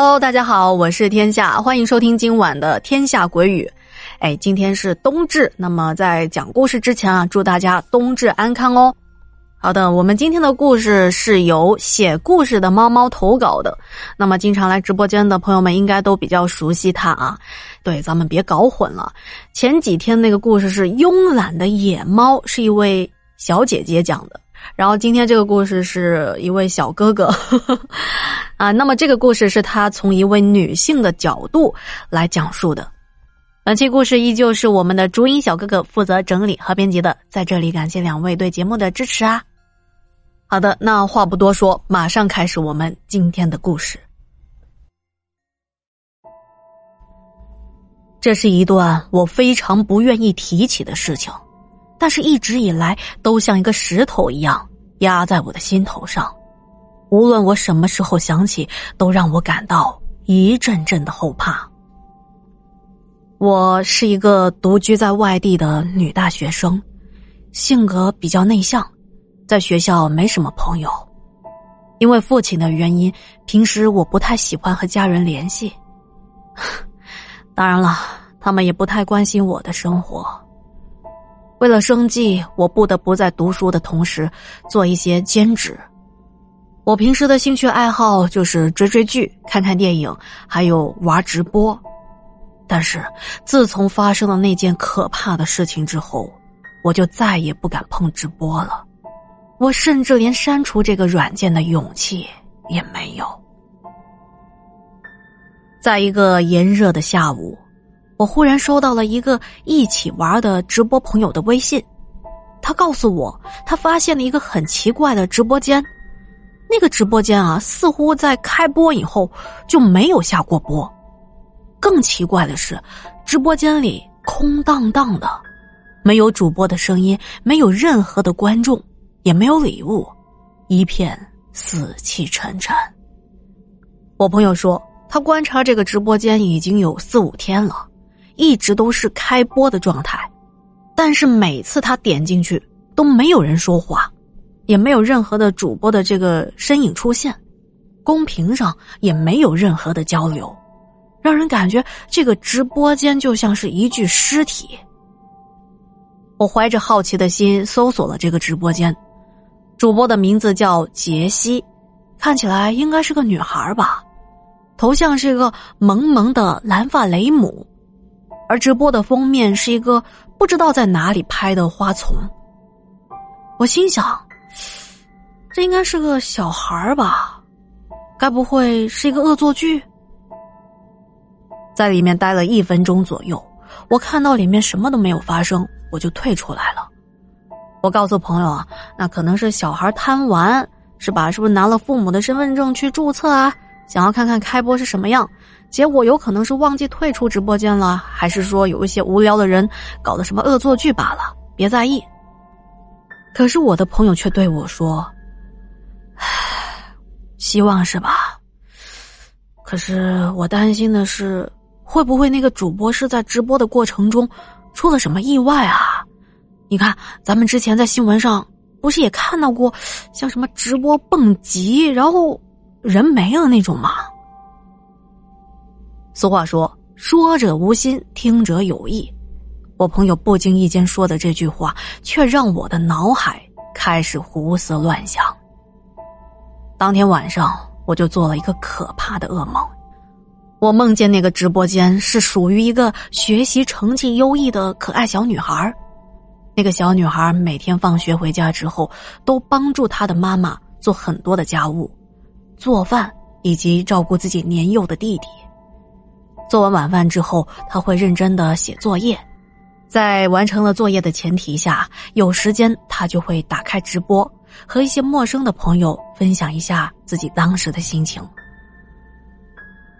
Hello，大家好，我是天下，欢迎收听今晚的《天下鬼语》。哎，今天是冬至，那么在讲故事之前啊，祝大家冬至安康哦。好的，我们今天的故事是由写故事的猫猫投稿的。那么经常来直播间的朋友们应该都比较熟悉他啊。对，咱们别搞混了。前几天那个故事是慵懒的野猫，是一位小姐姐讲的。然后今天这个故事是一位小哥哥，啊，那么这个故事是他从一位女性的角度来讲述的。本期故事依旧是我们的竹影小哥哥负责整理和编辑的，在这里感谢两位对节目的支持啊。好的，那话不多说，马上开始我们今天的故事。这是一段我非常不愿意提起的事情，但是一直以来都像一个石头一样压在我的心头上，无论我什么时候想起，都让我感到一阵阵的后怕。我是一个独居在外地的女大学生，性格比较内向。在学校没什么朋友，因为父亲的原因，平时我不太喜欢和家人联系。当然了，他们也不太关心我的生活。为了生计，我不得不在读书的同时做一些兼职。我平时的兴趣爱好就是追追剧、看看电影，还有玩直播。但是自从发生了那件可怕的事情之后，我就再也不敢碰直播了。我甚至连删除这个软件的勇气也没有。在一个炎热的下午，我忽然收到了一个一起玩的直播朋友的微信，他告诉我，他发现了一个很奇怪的直播间，那个直播间啊，似乎在开播以后就没有下过播。更奇怪的是，直播间里空荡荡的，没有主播的声音，没有任何的观众。也没有礼物，一片死气沉沉。我朋友说，他观察这个直播间已经有四五天了，一直都是开播的状态，但是每次他点进去都没有人说话，也没有任何的主播的这个身影出现，公屏上也没有任何的交流，让人感觉这个直播间就像是一具尸体。我怀着好奇的心搜索了这个直播间。主播的名字叫杰西，看起来应该是个女孩吧，头像是一个萌萌的蓝发雷姆，而直播的封面是一个不知道在哪里拍的花丛。我心想，这应该是个小孩吧，该不会是一个恶作剧？在里面待了一分钟左右，我看到里面什么都没有发生，我就退出来了。我告诉朋友啊，那可能是小孩贪玩，是吧？是不是拿了父母的身份证去注册啊？想要看看开播是什么样？结果有可能是忘记退出直播间了，还是说有一些无聊的人搞的什么恶作剧罢了？别在意。可是我的朋友却对我说：“唉，希望是吧？可是我担心的是，会不会那个主播是在直播的过程中出了什么意外啊？”你看，咱们之前在新闻上不是也看到过，像什么直播蹦极，然后人没了那种吗？俗话说：“说者无心，听者有意。”我朋友不经意间说的这句话，却让我的脑海开始胡思乱想。当天晚上，我就做了一个可怕的噩梦，我梦见那个直播间是属于一个学习成绩优异的可爱小女孩。那个小女孩每天放学回家之后，都帮助她的妈妈做很多的家务，做饭以及照顾自己年幼的弟弟。做完晚饭之后，他会认真的写作业，在完成了作业的前提下，有时间他就会打开直播，和一些陌生的朋友分享一下自己当时的心情。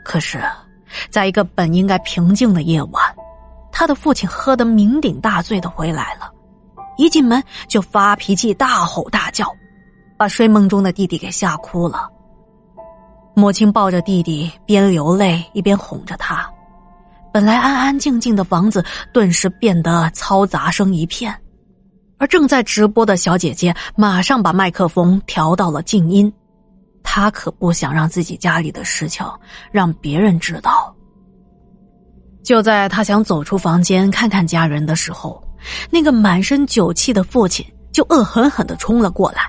可是，在一个本应该平静的夜晚，他的父亲喝得酩酊大醉的回来了。一进门就发脾气，大吼大叫，把睡梦中的弟弟给吓哭了。母亲抱着弟弟，边流泪一边哄着他。本来安安静静的房子，顿时变得嘈杂声一片。而正在直播的小姐姐马上把麦克风调到了静音，他可不想让自己家里的事情让别人知道。就在他想走出房间看看家人的时候，那个满身酒气的父亲就恶狠狠的冲了过来，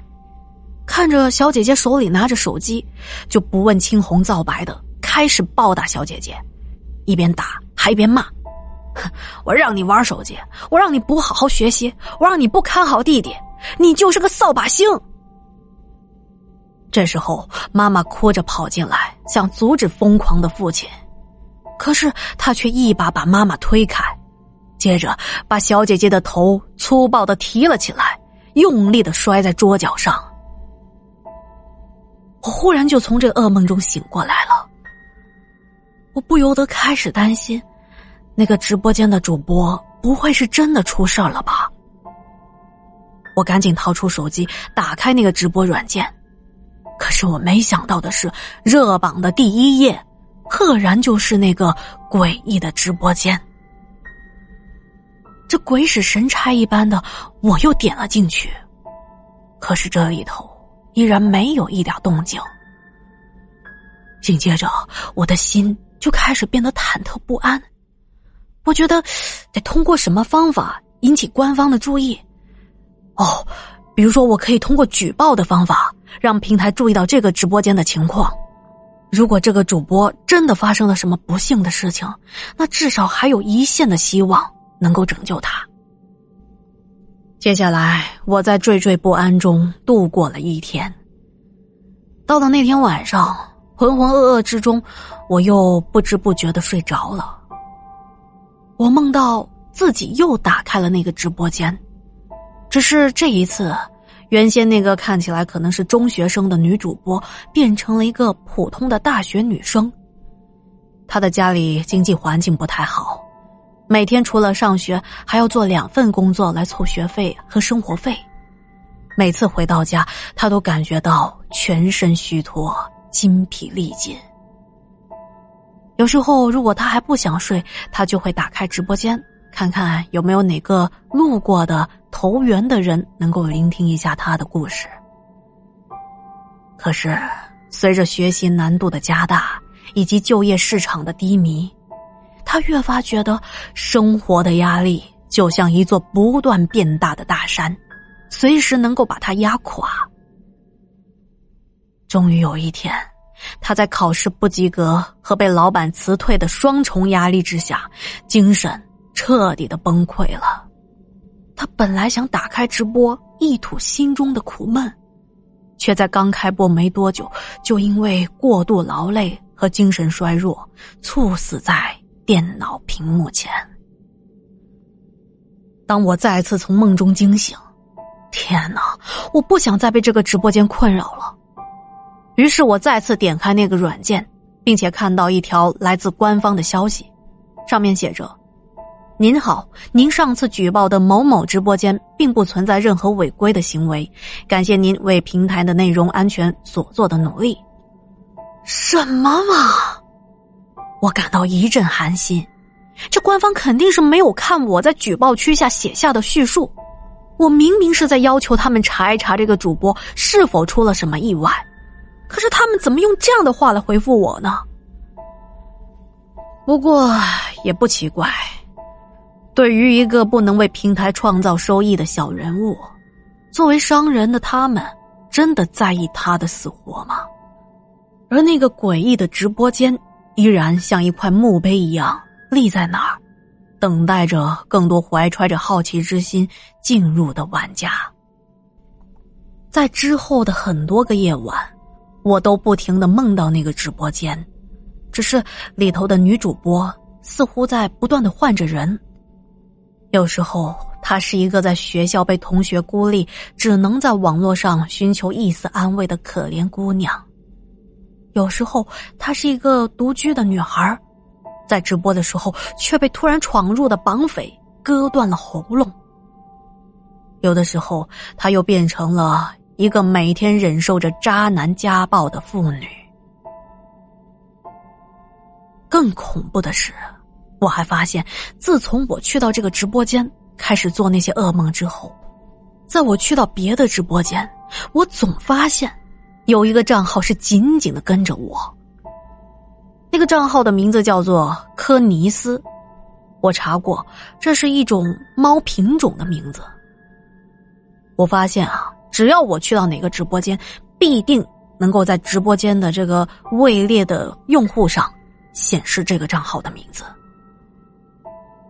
看着小姐姐手里拿着手机，就不问青红皂白的开始暴打小姐姐，一边打还一边骂：“ 我让你玩手机，我让你不好好学习，我让你不看好弟弟，你就是个扫把星！”这时候，妈妈哭着跑进来，想阻止疯狂的父亲。可是他却一把把妈妈推开，接着把小姐姐的头粗暴的提了起来，用力的摔在桌角上。我忽然就从这噩梦中醒过来了，我不由得开始担心，那个直播间的主播不会是真的出事了吧？我赶紧掏出手机，打开那个直播软件，可是我没想到的是，热榜的第一页。赫然就是那个诡异的直播间，这鬼使神差一般的，我又点了进去，可是这里头依然没有一点动静。紧接着，我的心就开始变得忐忑不安，我觉得得通过什么方法引起官方的注意。哦，比如说，我可以通过举报的方法，让平台注意到这个直播间的情况。如果这个主播真的发生了什么不幸的事情，那至少还有一线的希望能够拯救他。接下来，我在惴惴不安中度过了一天。到了那天晚上，浑浑噩噩之中，我又不知不觉的睡着了。我梦到自己又打开了那个直播间，只是这一次。原先那个看起来可能是中学生的女主播，变成了一个普通的大学女生。她的家里经济环境不太好，每天除了上学，还要做两份工作来凑学费和生活费。每次回到家，他都感觉到全身虚脱、筋疲力尽。有时候，如果他还不想睡，他就会打开直播间。看看有没有哪个路过的投缘的人能够聆听一下他的故事。可是，随着学习难度的加大以及就业市场的低迷，他越发觉得生活的压力就像一座不断变大的大山，随时能够把他压垮。终于有一天，他在考试不及格和被老板辞退的双重压力之下，精神。彻底的崩溃了，他本来想打开直播一吐心中的苦闷，却在刚开播没多久，就因为过度劳累和精神衰弱，猝死在电脑屏幕前。当我再次从梦中惊醒，天哪！我不想再被这个直播间困扰了。于是我再次点开那个软件，并且看到一条来自官方的消息，上面写着。您好，您上次举报的某某直播间并不存在任何违规的行为，感谢您为平台的内容安全所做的努力。什么嘛！我感到一阵寒心，这官方肯定是没有看我在举报区下写下的叙述。我明明是在要求他们查一查这个主播是否出了什么意外，可是他们怎么用这样的话来回复我呢？不过也不奇怪。对于一个不能为平台创造收益的小人物，作为商人的他们，真的在意他的死活吗？而那个诡异的直播间，依然像一块墓碑一样立在那儿，等待着更多怀揣着好奇之心进入的玩家。在之后的很多个夜晚，我都不停的梦到那个直播间，只是里头的女主播似乎在不断的换着人。有时候，她是一个在学校被同学孤立，只能在网络上寻求一丝安慰的可怜姑娘；有时候，她是一个独居的女孩，在直播的时候却被突然闯入的绑匪割断了喉咙；有的时候，她又变成了一个每天忍受着渣男家暴的妇女。更恐怖的是。我还发现，自从我去到这个直播间开始做那些噩梦之后，在我去到别的直播间，我总发现有一个账号是紧紧的跟着我。那个账号的名字叫做科尼斯，我查过，这是一种猫品种的名字。我发现啊，只要我去到哪个直播间，必定能够在直播间的这个位列的用户上显示这个账号的名字。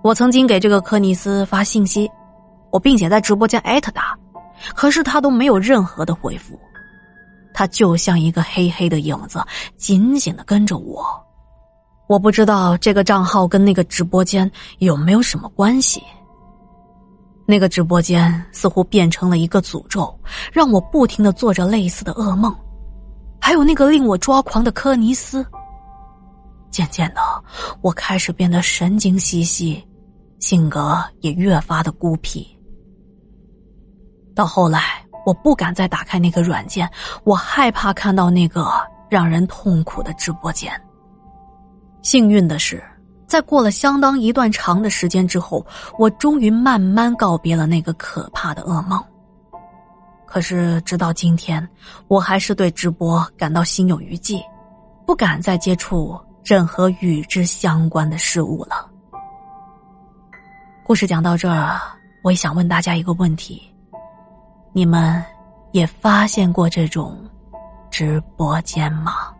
我曾经给这个科尼斯发信息，我并且在直播间艾特他，可是他都没有任何的回复，他就像一个黑黑的影子，紧紧的跟着我。我不知道这个账号跟那个直播间有没有什么关系。那个直播间似乎变成了一个诅咒，让我不停的做着类似的噩梦。还有那个令我抓狂的科尼斯。渐渐的，我开始变得神经兮兮，性格也越发的孤僻。到后来，我不敢再打开那个软件，我害怕看到那个让人痛苦的直播间。幸运的是，在过了相当一段长的时间之后，我终于慢慢告别了那个可怕的噩梦。可是，直到今天，我还是对直播感到心有余悸，不敢再接触任何与之相关的事物了。故事讲到这儿，我也想问大家一个问题：你们也发现过这种直播间吗？